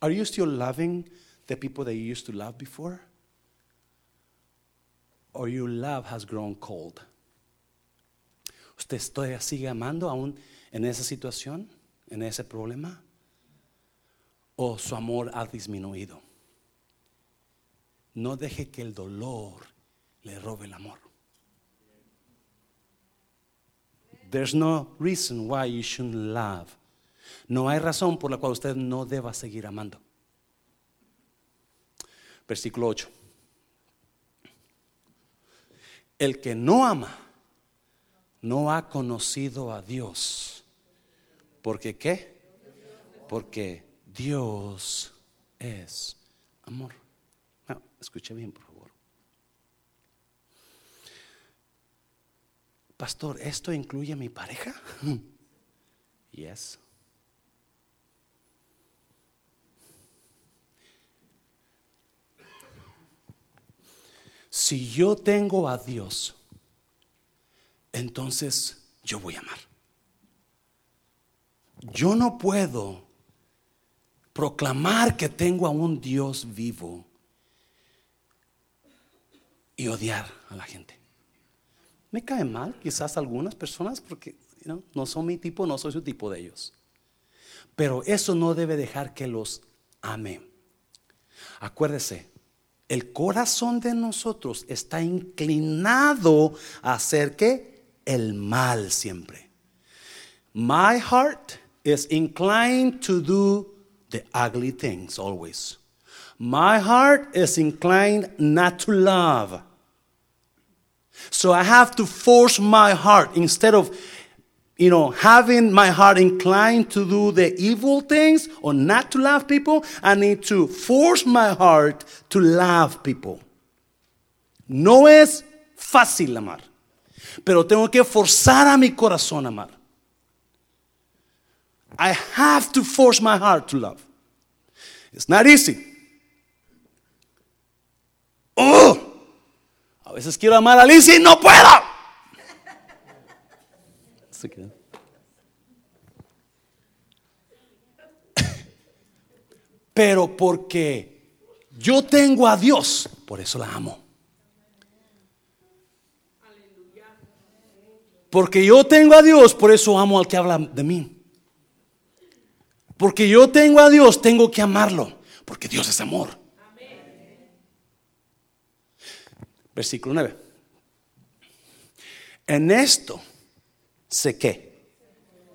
Are you still loving the people that you used to love before? Or your love has grown cold? ¿Usted sigue amando aún en esa situación, en ese problema? ¿O su amor ha disminuido? No deje que el dolor le robe el amor. There's no reason why you shouldn't love. No hay razón por la cual usted no deba seguir amando. Versículo 8. El que no ama no ha conocido a Dios. ¿Porque qué? Porque Dios es amor. No, escuche bien, por favor. Pastor, ¿esto incluye a mi pareja? Yes. Si yo tengo a Dios, entonces yo voy a amar. Yo no puedo proclamar que tengo a un Dios vivo y odiar a la gente. Me cae mal quizás algunas personas porque no son mi tipo, no soy su tipo de ellos. Pero eso no debe dejar que los ame. Acuérdese, el corazón de nosotros está inclinado a hacer que el mal siempre. My heart is inclined to do the ugly things always. My heart is inclined not to love. So I have to force my heart instead of you know, having my heart inclined to do the evil things or not to love people, I need to force my heart to love people. No es fácil amar, pero tengo que forzar a mi corazón a amar. I have to force my heart to love. It's not easy. Oh, a veces quiero amar a Alicia y no puedo. Pero porque yo tengo a Dios, por eso la amo. Porque yo tengo a Dios, por eso amo al que habla de mí. Porque yo tengo a Dios, tengo que amarlo. Porque Dios es amor. Versículo 9. En esto sé que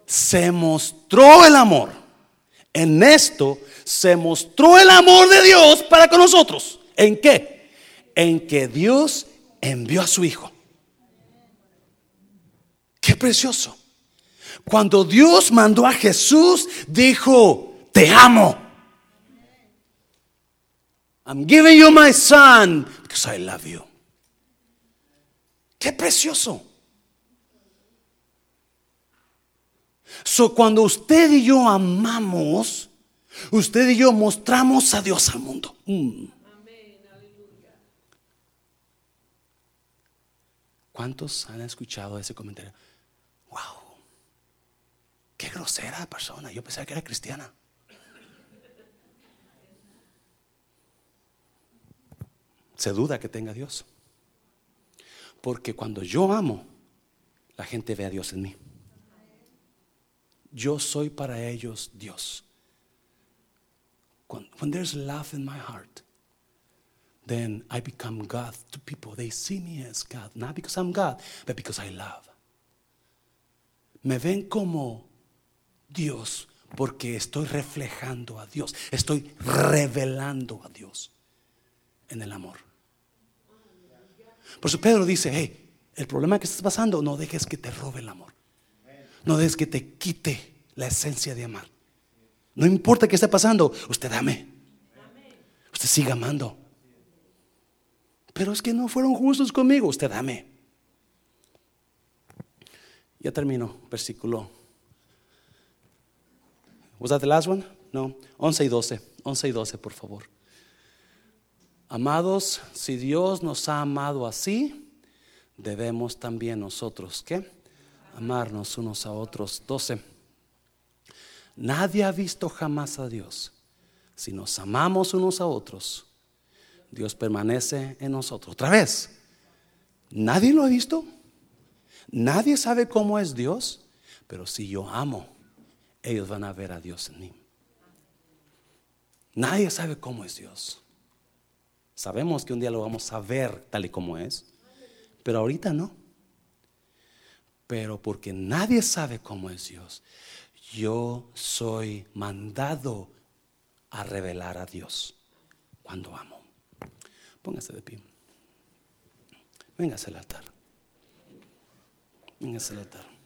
se mostró el amor. En esto se mostró el amor de Dios para con nosotros. ¿En qué? En que Dios envió a su Hijo. Qué precioso. Cuando Dios mandó a Jesús, dijo, te amo. I'm giving you my son because I love you. Qué precioso. So, cuando usted y yo amamos, usted y yo mostramos a Dios al mundo. Mm. ¿Cuántos han escuchado ese comentario? Wow, qué grosera persona. Yo pensaba que era cristiana. Se duda que tenga Dios. Porque cuando yo amo, la gente ve a Dios en mí. Yo soy para ellos Dios. When, there's love in my heart, then I become God to people. They see me as God, not because I'm God, but because I love. Me ven como Dios porque estoy reflejando a Dios, estoy revelando a Dios en el amor. Por eso Pedro dice, hey, el problema que estás pasando, no dejes que te robe el amor. No dejes que te quite la esencia de amar. No importa qué esté pasando, usted dame. Usted siga amando. Pero es que no fueron justos conmigo, usted dame. Ya termino, versículo. ¿Was that the last one? No, 11 y 12. 11 y 12, por favor. Amados, si Dios nos ha amado así, debemos también nosotros, ¿qué? Amarnos unos a otros. 12. Nadie ha visto jamás a Dios. Si nos amamos unos a otros, Dios permanece en nosotros. Otra vez, nadie lo ha visto. Nadie sabe cómo es Dios, pero si yo amo, ellos van a ver a Dios en mí. Nadie sabe cómo es Dios. Sabemos que un día lo vamos a ver tal y como es, pero ahorita no. Pero porque nadie sabe cómo es Dios, yo soy mandado a revelar a Dios cuando amo. Póngase de pie. Véngase al altar. Véngase al altar.